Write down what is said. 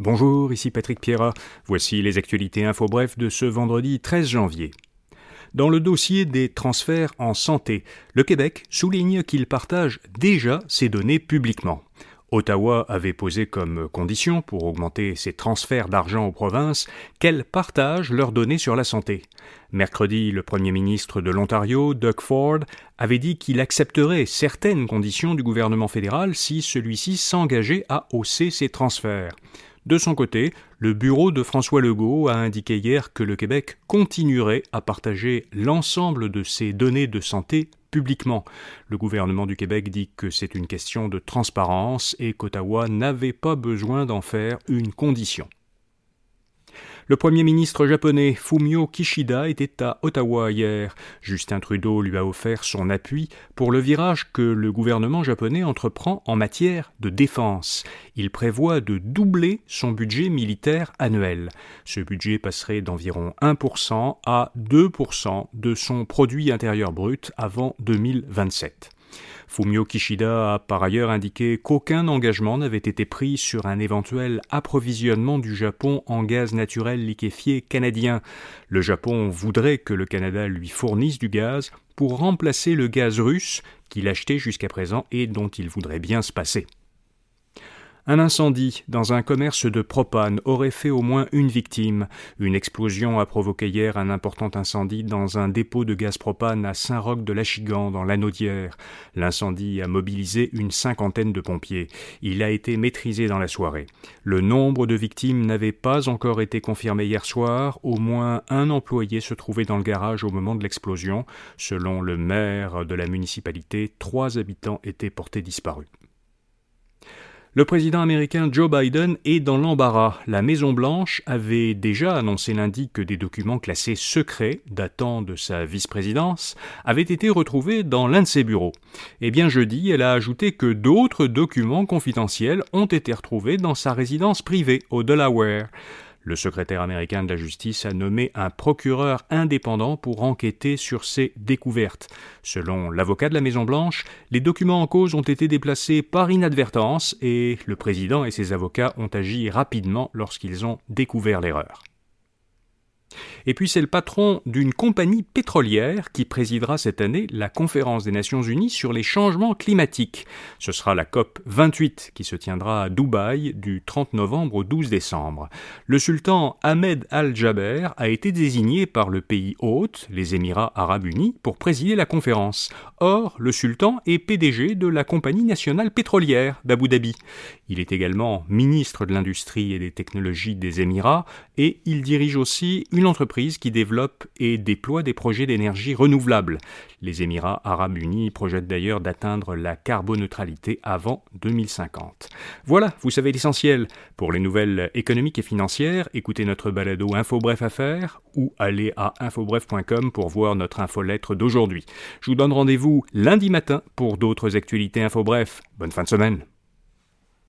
Bonjour, ici Patrick Pierrat. Voici les actualités info bref de ce vendredi 13 janvier. Dans le dossier des transferts en santé, le Québec souligne qu'il partage déjà ces données publiquement. Ottawa avait posé comme condition pour augmenter ses transferts d'argent aux provinces qu'elles partagent leurs données sur la santé. Mercredi, le Premier ministre de l'Ontario, Doug Ford, avait dit qu'il accepterait certaines conditions du gouvernement fédéral si celui-ci s'engageait à hausser ses transferts. De son côté, le bureau de François Legault a indiqué hier que le Québec continuerait à partager l'ensemble de ses données de santé publiquement. Le gouvernement du Québec dit que c'est une question de transparence et qu'Ottawa n'avait pas besoin d'en faire une condition. Le Premier ministre japonais Fumio Kishida était à Ottawa hier. Justin Trudeau lui a offert son appui pour le virage que le gouvernement japonais entreprend en matière de défense. Il prévoit de doubler son budget militaire annuel. Ce budget passerait d'environ 1% à 2% de son produit intérieur brut avant 2027. Fumio Kishida a par ailleurs indiqué qu'aucun engagement n'avait été pris sur un éventuel approvisionnement du Japon en gaz naturel liquéfié canadien. Le Japon voudrait que le Canada lui fournisse du gaz pour remplacer le gaz russe qu'il achetait jusqu'à présent et dont il voudrait bien se passer. Un incendie dans un commerce de propane aurait fait au moins une victime. Une explosion a provoqué hier un important incendie dans un dépôt de gaz propane à Saint-Roch de l'Achigan, dans l'Anaudière. L'incendie a mobilisé une cinquantaine de pompiers. Il a été maîtrisé dans la soirée. Le nombre de victimes n'avait pas encore été confirmé hier soir. Au moins un employé se trouvait dans le garage au moment de l'explosion. Selon le maire de la municipalité, trois habitants étaient portés disparus. Le président américain Joe Biden est dans l'embarras. La Maison-Blanche avait déjà annoncé lundi que des documents classés secrets, datant de sa vice-présidence, avaient été retrouvés dans l'un de ses bureaux. Eh bien, jeudi, elle a ajouté que d'autres documents confidentiels ont été retrouvés dans sa résidence privée au Delaware. Le secrétaire américain de la justice a nommé un procureur indépendant pour enquêter sur ces découvertes. Selon l'avocat de la Maison-Blanche, les documents en cause ont été déplacés par inadvertance et le président et ses avocats ont agi rapidement lorsqu'ils ont découvert l'erreur. Et puis c'est le patron d'une compagnie pétrolière qui présidera cette année la conférence des Nations Unies sur les changements climatiques. Ce sera la COP 28 qui se tiendra à Dubaï du 30 novembre au 12 décembre. Le sultan Ahmed Al-Jaber a été désigné par le pays hôte, les Émirats arabes unis, pour présider la conférence. Or, le sultan est PDG de la compagnie nationale pétrolière d'Abu Dhabi. Il est également ministre de l'Industrie et des Technologies des Émirats et il dirige aussi entreprise qui développe et déploie des projets d'énergie renouvelable. Les Émirats arabes unis projettent d'ailleurs d'atteindre la carboneutralité avant 2050. Voilà, vous savez l'essentiel. Pour les nouvelles économiques et financières, écoutez notre balado Info Bref Affaires ou allez à infobref.com pour voir notre infolettre d'aujourd'hui. Je vous donne rendez-vous lundi matin pour d'autres actualités Info Bref. Bonne fin de semaine.